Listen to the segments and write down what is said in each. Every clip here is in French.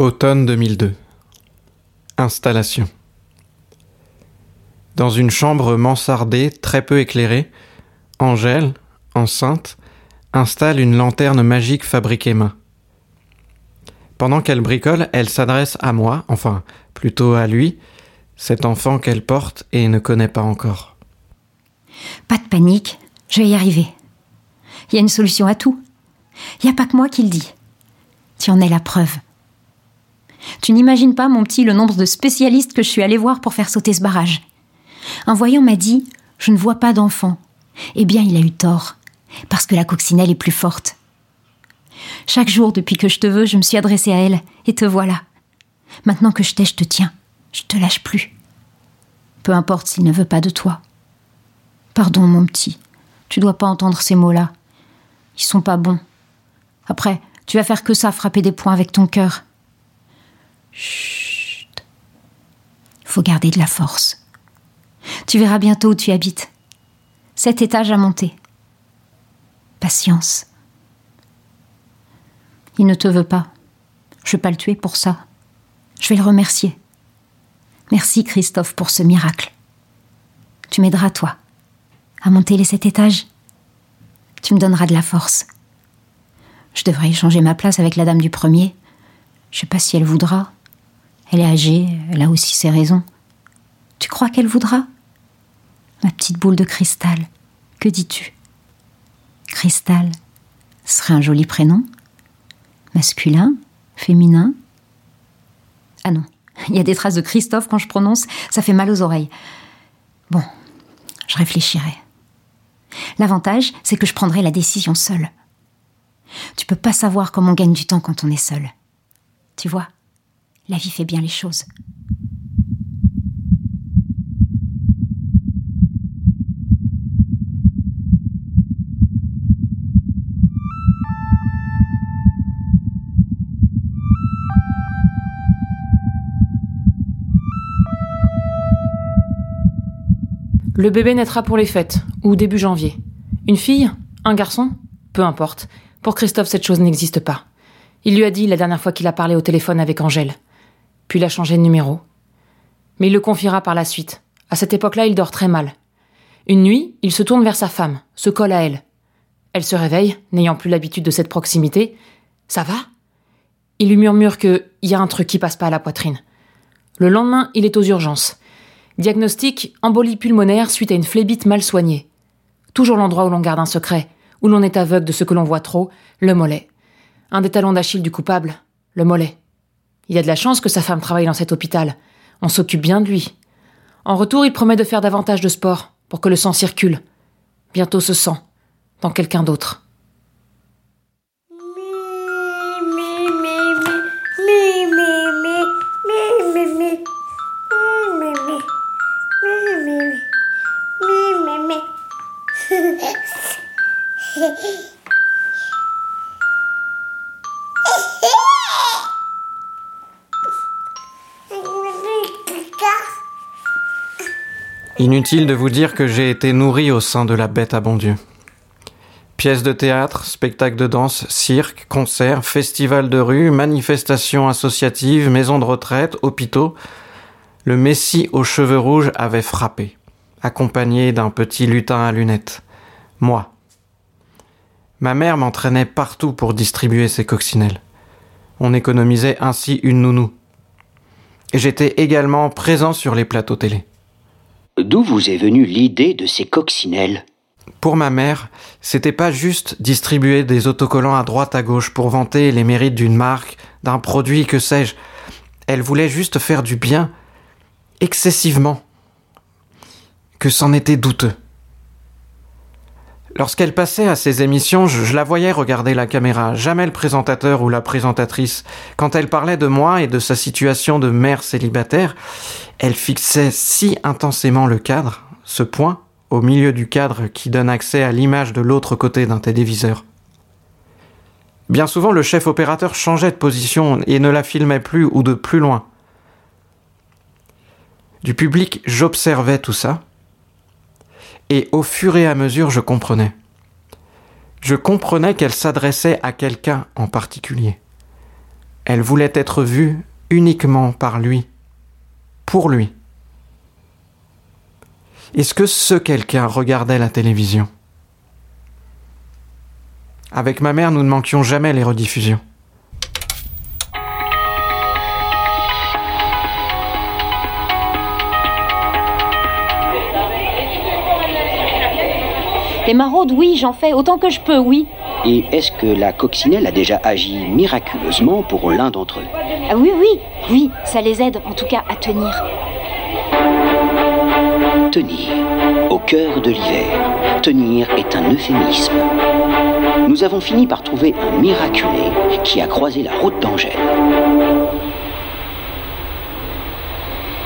Automne 2002. Installation. Dans une chambre mansardée très peu éclairée, Angèle, enceinte, installe une lanterne magique fabriquée main. Pendant qu'elle bricole, elle s'adresse à moi, enfin plutôt à lui, cet enfant qu'elle porte et ne connaît pas encore. Pas de panique, je vais y arriver. Il y a une solution à tout. Il n'y a pas que moi qui le dis. Tu en es la preuve. Tu n'imagines pas, mon petit, le nombre de spécialistes que je suis allée voir pour faire sauter ce barrage. Un voyant m'a dit Je ne vois pas d'enfant. Eh bien, il a eu tort, parce que la coccinelle est plus forte. Chaque jour, depuis que je te veux, je me suis adressée à elle, et te voilà. Maintenant que je t'ai, je te tiens. Je te lâche plus. Peu importe s'il ne veut pas de toi. Pardon, mon petit. Tu dois pas entendre ces mots-là. Ils sont pas bons. Après, tu vas faire que ça, frapper des poings avec ton cœur. Chut. Faut garder de la force. Tu verras bientôt où tu habites. Cet étage à monter. Patience. Il ne te veut pas. Je vais pas le tuer pour ça. Je vais le remercier. Merci Christophe pour ce miracle. Tu m'aideras, toi, à monter les sept étages. Tu me donneras de la force. Je devrais échanger ma place avec la dame du premier. Je sais pas si elle voudra. Elle est âgée, elle a aussi ses raisons. Tu crois qu'elle voudra? Ma petite boule de cristal, que dis-tu? Cristal serait un joli prénom Masculin Féminin? Ah non, il y a des traces de Christophe quand je prononce, ça fait mal aux oreilles. Bon, je réfléchirai. L'avantage, c'est que je prendrai la décision seule. Tu peux pas savoir comment on gagne du temps quand on est seul. Tu vois, la vie fait bien les choses. Le bébé naîtra pour les fêtes, ou début janvier. Une fille Un garçon Peu importe. Pour Christophe, cette chose n'existe pas. Il lui a dit la dernière fois qu'il a parlé au téléphone avec Angèle. Puis il a changé de numéro. Mais il le confiera par la suite. À cette époque-là, il dort très mal. Une nuit, il se tourne vers sa femme, se colle à elle. Elle se réveille, n'ayant plus l'habitude de cette proximité. Ça va? Il lui murmure que y a un truc qui passe pas à la poitrine. Le lendemain, il est aux urgences. Diagnostic embolie pulmonaire suite à une phlébite mal soignée. Toujours l'endroit où l'on garde un secret, où l'on est aveugle de ce que l'on voit trop, le mollet. Un des talons d'Achille du coupable, le mollet. Il a de la chance que sa femme travaille dans cet hôpital. On s'occupe bien de lui. En retour, il promet de faire davantage de sport pour que le sang circule. Bientôt ce sang, dans quelqu'un d'autre. Inutile de vous dire que j'ai été nourri au sein de la bête à bon Dieu. Pièces de théâtre, spectacles de danse, cirque, concerts, festivals de rue, manifestations associatives, maisons de retraite, hôpitaux, le Messie aux cheveux rouges avait frappé, accompagné d'un petit lutin à lunettes. Moi. Ma mère m'entraînait partout pour distribuer ses coccinelles. On économisait ainsi une nounou. J'étais également présent sur les plateaux télé. D'où vous est venue l'idée de ces coccinelles? Pour ma mère, c'était pas juste distribuer des autocollants à droite à gauche pour vanter les mérites d'une marque, d'un produit, que sais-je. Elle voulait juste faire du bien, excessivement, que c'en était douteux. Lorsqu'elle passait à ses émissions, je, la voyais regarder la caméra, jamais le présentateur ou la présentatrice. Quand elle parlait de moi et de sa situation de mère célibataire, elle fixait si intensément le cadre, ce point, au milieu du cadre qui donne accès à l'image de l'autre côté d'un téléviseur. Bien souvent, le chef opérateur changeait de position et ne la filmait plus ou de plus loin. Du public, j'observais tout ça, et au fur et à mesure je comprenais. Je comprenais qu'elle s'adressait à quelqu'un en particulier. Elle voulait être vue uniquement par lui, pour lui. Est-ce que ce quelqu'un regardait la télévision? Avec ma mère, nous ne manquions jamais les rediffusions. Les maraudes, oui, j'en fais autant que je peux, oui. Et est-ce que la coccinelle a déjà agi miraculeusement pour l'un d'entre eux Ah oui, oui, oui, ça les aide en tout cas à tenir. Tenir, au cœur de l'hiver. Tenir est un euphémisme. Nous avons fini par trouver un miraculé qui a croisé la route d'Angèle.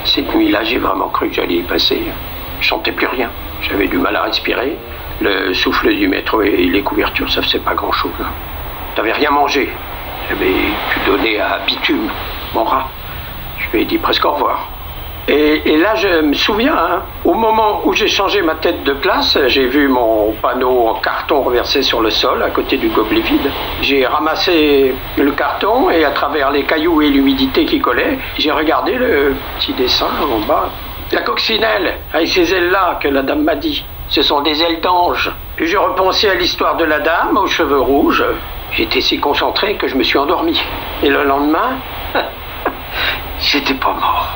Cette nuit-là, j'ai vraiment cru que j'allais y passer. Je sentais plus rien. J'avais du mal à respirer. Le souffle du métro et les couvertures, ça faisait pas grand-chose. J'avais rien mangé. J'avais pu donner à Bitume, mon rat. Je lui ai dit presque au revoir. Et, et là, je me souviens, hein, au moment où j'ai changé ma tête de place, j'ai vu mon panneau en carton reversé sur le sol à côté du gobelet vide. J'ai ramassé le carton et à travers les cailloux et l'humidité qui collaient, j'ai regardé le petit dessin en bas. La coccinelle, avec ces ailes-là que la dame m'a dit. Ce sont des ailes d'ange. Puis j'ai repensé à l'histoire de la dame aux cheveux rouges. J'étais si concentré que je me suis endormi. Et le lendemain, j'étais pas mort.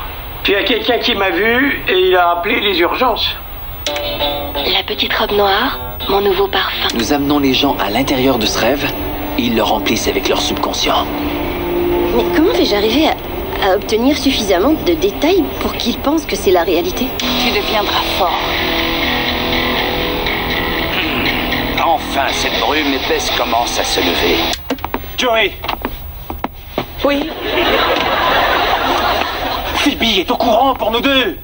Puis il y a quelqu'un qui m'a vu et il a appelé les urgences. La petite robe noire, mon nouveau parfum. Nous amenons les gens à l'intérieur de ce rêve et ils le remplissent avec leur subconscient. Mais comment vais-je arriver à, à obtenir suffisamment de détails pour qu'ils pensent que c'est la réalité? Tu deviendras fort. Enfin, cette brume épaisse commence à se lever. Joey Oui, Phoebe est au courant pour nous deux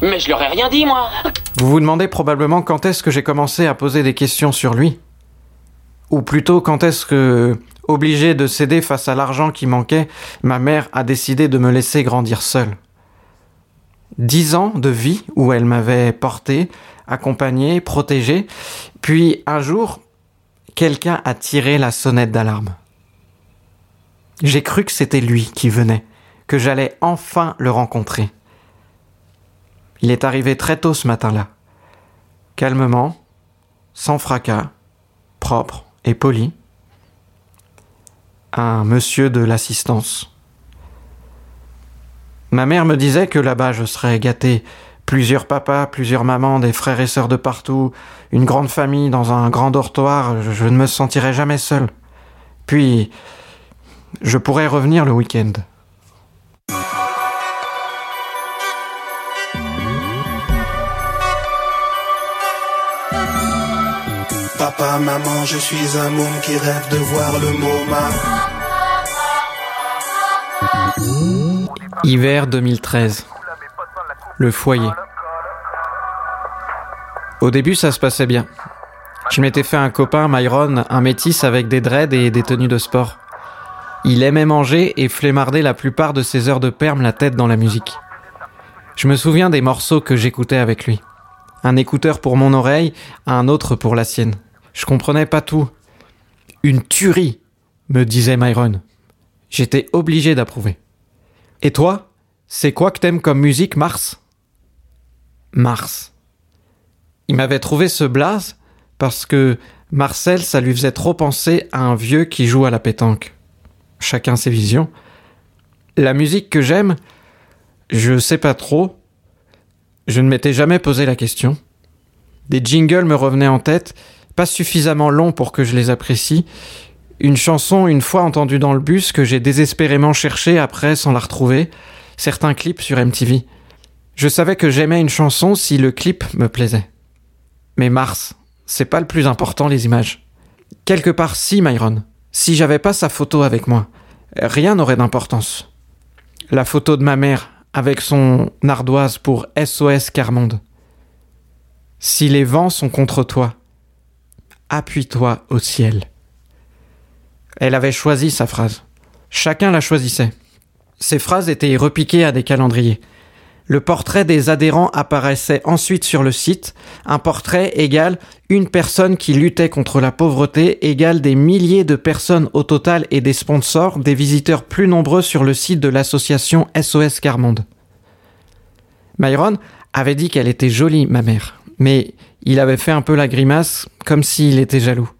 mais je leur ai rien dit, moi. Vous vous demandez probablement quand est-ce que j'ai commencé à poser des questions sur lui Ou plutôt quand est-ce que, obligé de céder face à l'argent qui manquait, ma mère a décidé de me laisser grandir seule. Dix ans de vie où elle m'avait porté, accompagné, protégé, puis un jour, quelqu'un a tiré la sonnette d'alarme. J'ai cru que c'était lui qui venait, que j'allais enfin le rencontrer. Il est arrivé très tôt ce matin-là. Calmement, sans fracas, propre et poli. Un monsieur de l'assistance. Ma mère me disait que là-bas je serais gâté. Plusieurs papas, plusieurs mamans, des frères et sœurs de partout, une grande famille dans un grand dortoir, je ne me sentirais jamais seul. Puis, je pourrais revenir le week-end. Papa, maman, je suis un môme qui rêve de voir le MoMA. Hiver 2013. Le foyer. Au début, ça se passait bien. Je m'étais fait un copain, Myron, un métis avec des dreads et des tenues de sport. Il aimait manger et flémarder la plupart de ses heures de perme la tête dans la musique. Je me souviens des morceaux que j'écoutais avec lui. Un écouteur pour mon oreille, un autre pour la sienne. Je comprenais pas tout. Une tuerie, me disait Myron. J'étais obligé d'approuver. Et toi, c'est quoi que t'aimes comme musique, Mars? Mars. Il m'avait trouvé ce blaze parce que Marcel, ça lui faisait trop penser à un vieux qui joue à la pétanque. Chacun ses visions. La musique que j'aime, je sais pas trop. Je ne m'étais jamais posé la question. Des jingles me revenaient en tête, pas suffisamment longs pour que je les apprécie. Une chanson une fois entendue dans le bus que j'ai désespérément cherchée après sans la retrouver. Certains clips sur MTV. Je savais que j'aimais une chanson si le clip me plaisait. Mais Mars, c'est pas le plus important les images. Quelque part si, Myron. Si j'avais pas sa photo avec moi, rien n'aurait d'importance. La photo de ma mère avec son ardoise pour SOS Carmonde. Si les vents sont contre toi, appuie-toi au ciel. Elle avait choisi sa phrase. Chacun la choisissait. Ces phrases étaient repiquées à des calendriers. Le portrait des adhérents apparaissait ensuite sur le site. Un portrait égale une personne qui luttait contre la pauvreté égale des milliers de personnes au total et des sponsors, des visiteurs plus nombreux sur le site de l'association SOS Carmonde. Myron avait dit qu'elle était jolie, ma mère, mais il avait fait un peu la grimace comme s'il était jaloux.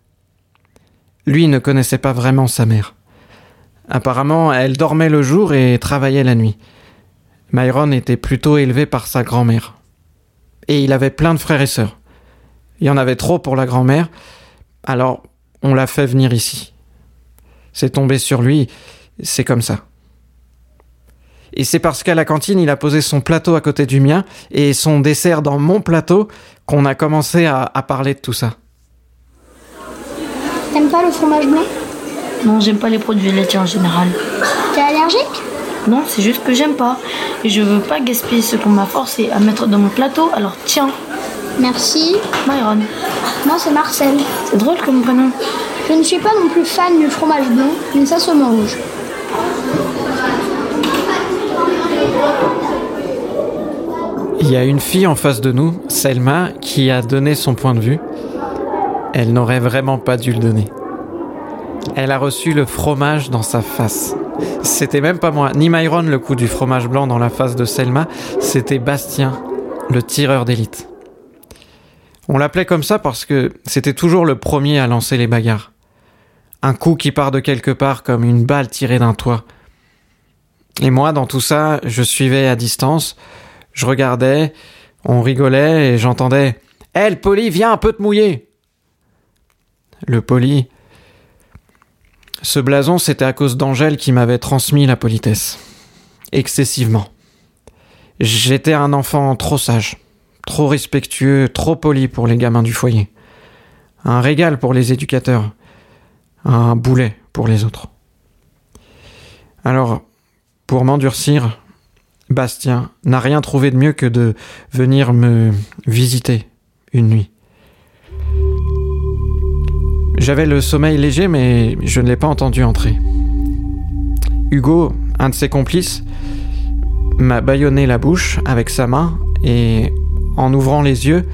Lui ne connaissait pas vraiment sa mère. Apparemment, elle dormait le jour et travaillait la nuit. Myron était plutôt élevé par sa grand-mère. Et il avait plein de frères et sœurs. Il y en avait trop pour la grand-mère, alors on l'a fait venir ici. C'est tombé sur lui, c'est comme ça. Et c'est parce qu'à la cantine, il a posé son plateau à côté du mien et son dessert dans mon plateau qu'on a commencé à, à parler de tout ça. T'aimes pas le fromage blanc? Non, j'aime pas les produits laitiers en général. T'es allergique? Non, c'est juste que j'aime pas. Et je veux pas gaspiller ce qu'on m'a forcé à mettre dans mon plateau, alors tiens. Merci. Myron. Moi, c'est Marcel. C'est drôle comme prénom. Je ne suis pas non plus fan du fromage blanc, mais ça se mange. Il y a une fille en face de nous, Selma, qui a donné son point de vue. Elle n'aurait vraiment pas dû le donner. Elle a reçu le fromage dans sa face. C'était même pas moi, ni Myron le coup du fromage blanc dans la face de Selma, c'était Bastien, le tireur d'élite. On l'appelait comme ça parce que c'était toujours le premier à lancer les bagarres. Un coup qui part de quelque part comme une balle tirée d'un toit. Et moi, dans tout ça, je suivais à distance, je regardais, on rigolait et j'entendais Hé, poli, viens un peu te mouiller Le poli. Ce blason, c'était à cause d'Angèle qui m'avait transmis la politesse. Excessivement. J'étais un enfant trop sage, trop respectueux, trop poli pour les gamins du foyer. Un régal pour les éducateurs. Un boulet pour les autres. Alors, pour m'endurcir, Bastien n'a rien trouvé de mieux que de venir me visiter une nuit. J'avais le sommeil léger, mais je ne l'ai pas entendu entrer. Hugo, un de ses complices, m'a bâillonné la bouche avec sa main et, en ouvrant les yeux,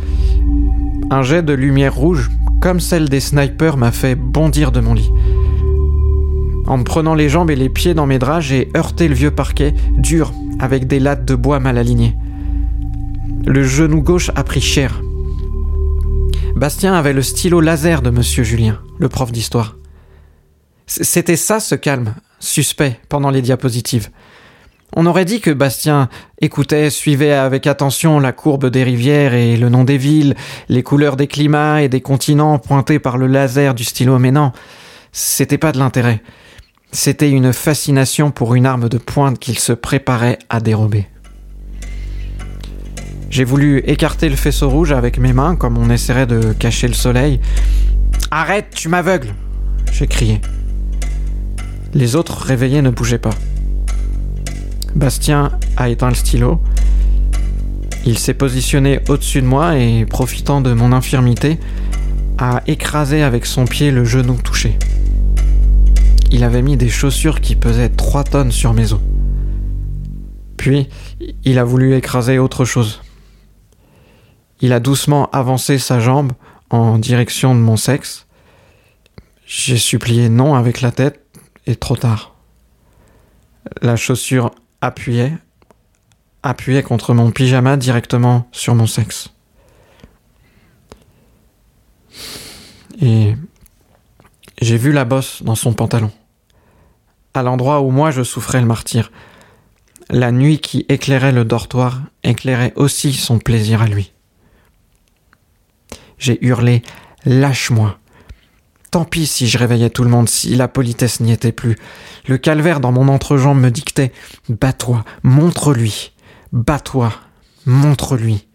un jet de lumière rouge, comme celle des snipers, m'a fait bondir de mon lit. En me prenant les jambes et les pieds dans mes draps, j'ai heurté le vieux parquet, dur, avec des lattes de bois mal alignées. Le genou gauche a pris cher. Bastien avait le stylo laser de Monsieur Julien, le prof d'histoire. C'était ça ce calme, suspect, pendant les diapositives. On aurait dit que Bastien écoutait, suivait avec attention la courbe des rivières et le nom des villes, les couleurs des climats et des continents pointés par le laser du stylo, mais non, c'était pas de l'intérêt. C'était une fascination pour une arme de pointe qu'il se préparait à dérober. J'ai voulu écarter le faisceau rouge avec mes mains comme on essaierait de cacher le soleil. Arrête, tu m'aveugles j'ai crié. Les autres réveillés ne bougeaient pas. Bastien a éteint le stylo. Il s'est positionné au-dessus de moi et, profitant de mon infirmité, a écrasé avec son pied le genou touché. Il avait mis des chaussures qui pesaient 3 tonnes sur mes os. Puis, il a voulu écraser autre chose. Il a doucement avancé sa jambe en direction de mon sexe. J'ai supplié non avec la tête et trop tard. La chaussure appuyait, appuyait contre mon pyjama directement sur mon sexe. Et j'ai vu la bosse dans son pantalon, à l'endroit où moi je souffrais le martyr. La nuit qui éclairait le dortoir éclairait aussi son plaisir à lui. J'ai hurlé Lâche-moi Tant pis si je réveillais tout le monde, si la politesse n'y était plus. Le calvaire dans mon entrejambe me dictait Bats-toi, montre-lui, bats-toi, montre-lui.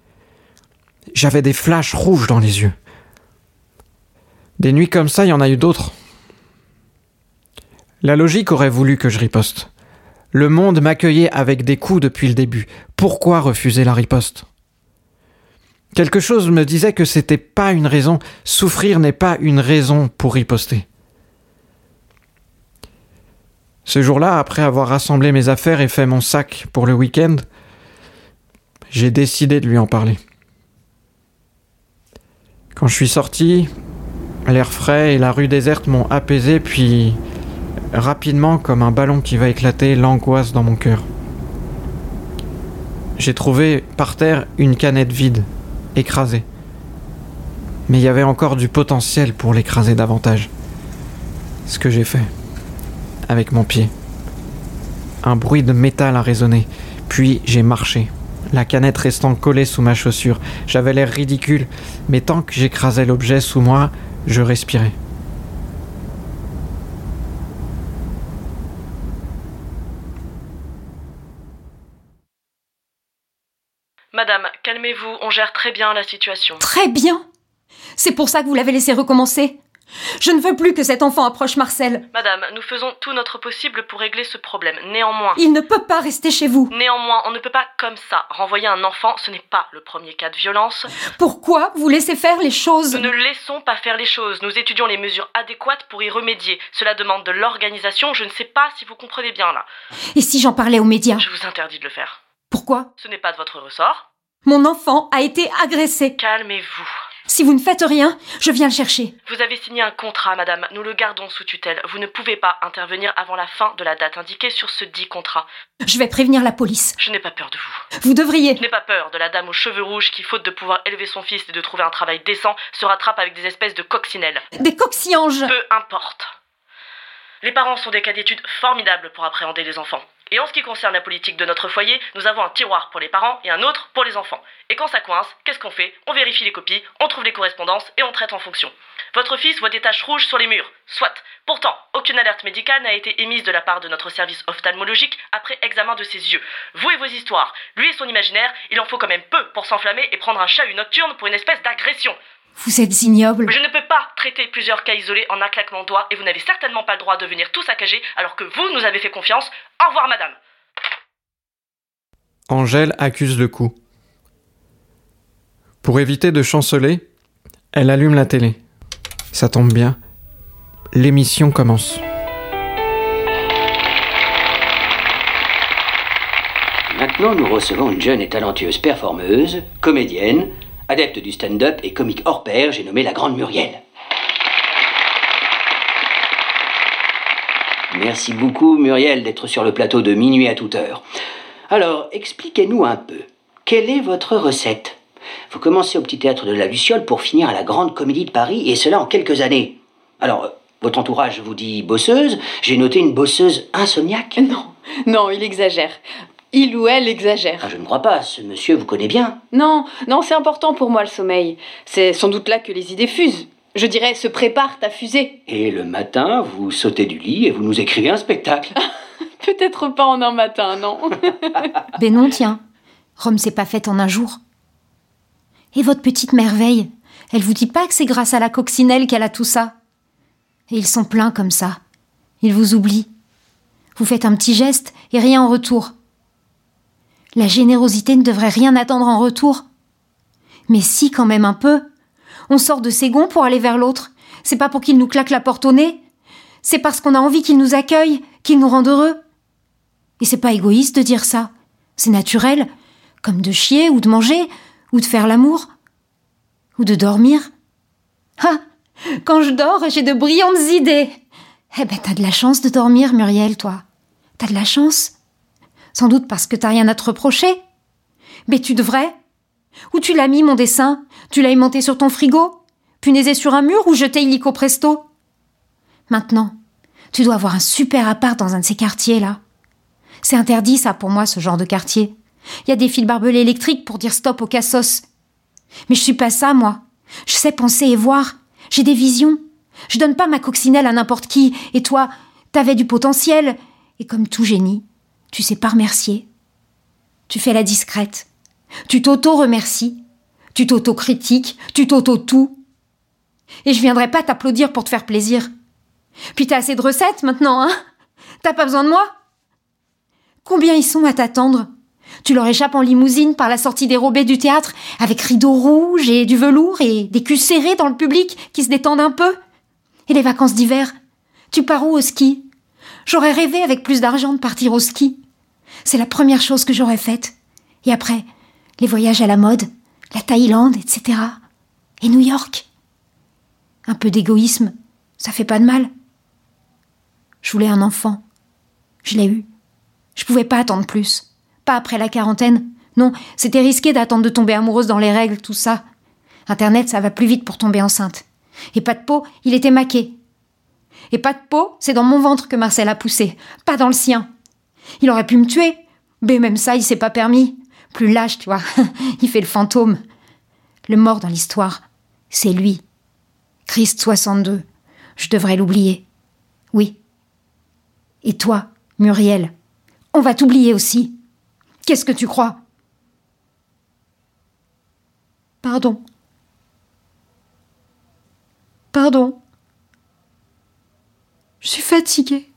J'avais des flashs rouges dans les yeux. Des nuits comme ça, il y en a eu d'autres. La logique aurait voulu que je riposte. Le monde m'accueillait avec des coups depuis le début. Pourquoi refuser la riposte? Quelque chose me disait que c'était pas une raison, souffrir n'est pas une raison pour riposter. Ce jour-là, après avoir rassemblé mes affaires et fait mon sac pour le week-end, j'ai décidé de lui en parler. Quand je suis sorti, l'air frais et la rue déserte m'ont apaisé, puis rapidement, comme un ballon qui va éclater, l'angoisse dans mon cœur. J'ai trouvé par terre une canette vide, écrasée. Mais il y avait encore du potentiel pour l'écraser davantage. Ce que j'ai fait, avec mon pied. Un bruit de métal a résonné, puis j'ai marché, la canette restant collée sous ma chaussure. J'avais l'air ridicule, mais tant que j'écrasais l'objet sous moi, je respirais. Madame, calmez-vous, on gère très bien la situation. Très bien C'est pour ça que vous l'avez laissé recommencer je ne veux plus que cet enfant approche Marcel. Madame, nous faisons tout notre possible pour régler ce problème. Néanmoins. Il ne peut pas rester chez vous. Néanmoins, on ne peut pas comme ça renvoyer un enfant, ce n'est pas le premier cas de violence. Pourquoi vous laissez faire les choses? Nous ne laissons pas faire les choses. Nous étudions les mesures adéquates pour y remédier. Cela demande de l'organisation, je ne sais pas si vous comprenez bien là. Et si j'en parlais aux médias? Je vous interdis de le faire. Pourquoi Ce n'est pas de votre ressort. Mon enfant a été agressé. Calmez-vous. Si vous ne faites rien, je viens le chercher. Vous avez signé un contrat, madame. Nous le gardons sous tutelle. Vous ne pouvez pas intervenir avant la fin de la date indiquée sur ce dit contrat. Je vais prévenir la police. Je n'ai pas peur de vous. Vous devriez. Je n'ai pas peur de la dame aux cheveux rouges qui, faute de pouvoir élever son fils et de trouver un travail décent, se rattrape avec des espèces de coccinelles. Des coccinanges Peu importe. Les parents sont des cas d'études formidables pour appréhender les enfants. Et en ce qui concerne la politique de notre foyer, nous avons un tiroir pour les parents et un autre pour les enfants. Et quand ça coince, qu'est-ce qu'on fait? On vérifie les copies, on trouve les correspondances et on traite en fonction. Votre fils voit des taches rouges sur les murs. Soit. Pourtant, aucune alerte médicale n'a été émise de la part de notre service ophtalmologique après examen de ses yeux. Vous et vos histoires, lui et son imaginaire, il en faut quand même peu pour s'enflammer et prendre un chat nocturne pour une espèce d'agression. Vous êtes ignoble. Je ne peux pas traiter plusieurs cas isolés en un claquement de doigts et vous n'avez certainement pas le droit de venir tout saccager alors que vous nous avez fait confiance. Au revoir, madame. Angèle accuse le coup. Pour éviter de chanceler, elle allume la télé. Ça tombe bien. L'émission commence. Maintenant, nous recevons une jeune et talentueuse performeuse, comédienne, adepte du stand-up et comique hors pair, j'ai nommé la Grande Muriel. Merci beaucoup, Muriel, d'être sur le plateau de minuit à toute heure. Alors, expliquez-nous un peu. Quelle est votre recette? Vous commencez au petit théâtre de la Luciole pour finir à la Grande Comédie de Paris, et cela en quelques années. Alors, euh, votre entourage vous dit bosseuse, j'ai noté une bosseuse insomniaque? Non, non, il exagère. Il ou elle exagère. Ah, je ne crois pas, ce monsieur vous connaît bien. Non, non, c'est important pour moi le sommeil. C'est sans doute là que les idées fusent. Je dirais, se préparent à fuser. Et le matin, vous sautez du lit et vous nous écrivez un spectacle. Peut-être pas en un matin, non. ben non, tiens. Rome s'est pas faite en un jour. Et votre petite merveille, elle vous dit pas que c'est grâce à la coccinelle qu'elle a tout ça? Et ils sont pleins comme ça. Ils vous oublient. Vous faites un petit geste et rien en retour. La générosité ne devrait rien attendre en retour. Mais si, quand même un peu. On sort de ses gonds pour aller vers l'autre. C'est pas pour qu'il nous claque la porte au nez. C'est parce qu'on a envie qu'il nous accueille, qu'il nous rende heureux. Et c'est pas égoïste de dire ça. C'est naturel, comme de chier ou de manger, ou de faire l'amour, ou de dormir. Ah Quand je dors, j'ai de brillantes idées. Eh ben, t'as de la chance de dormir, Muriel, toi. T'as de la chance. Sans doute parce que t'as rien à te reprocher. Mais tu devrais. Où tu l'as mis, mon dessin Tu l'as aimanté sur ton frigo Punaisé sur un mur ou jeté illico presto Maintenant, tu dois avoir un super appart dans un de ces quartiers, là. C'est interdit, ça, pour moi, ce genre de quartier. Il y a des fils barbelés électriques pour dire stop au cassos. Mais je suis pas ça, moi. Je sais penser et voir. J'ai des visions. Je donne pas ma coccinelle à n'importe qui. Et toi, t'avais du potentiel. Et comme tout génie, tu sais pas remercier. Tu fais la discrète. Tu t'auto-remercies. Tu t'auto-critiques. Tu t'auto-tout. Et je viendrai pas t'applaudir pour te faire plaisir. Puis t'as assez de recettes maintenant, hein? T'as pas besoin de moi? Combien ils sont à t'attendre? Tu leur échappes en limousine par la sortie dérobée du théâtre, avec rideaux rouges et du velours et des culs serrés dans le public qui se détendent un peu. Et les vacances d'hiver? Tu pars où au ski? J'aurais rêvé avec plus d'argent de partir au ski. C'est la première chose que j'aurais faite. Et après, les voyages à la mode, la Thaïlande, etc. Et New York. Un peu d'égoïsme, ça fait pas de mal. Je voulais un enfant. Je l'ai eu. Je pouvais pas attendre plus. Pas après la quarantaine. Non, c'était risqué d'attendre de tomber amoureuse dans les règles, tout ça. Internet, ça va plus vite pour tomber enceinte. Et pas de peau, il était maqué. Et pas de peau, c'est dans mon ventre que Marcel a poussé, pas dans le sien. Il aurait pu me tuer, mais même ça, il s'est pas permis. Plus lâche, tu vois. il fait le fantôme. Le mort dans l'histoire, c'est lui. Christ 62. Je devrais l'oublier. Oui. Et toi, Muriel, on va t'oublier aussi. Qu'est-ce que tu crois? Pardon. Pardon. Je suis fatiguée.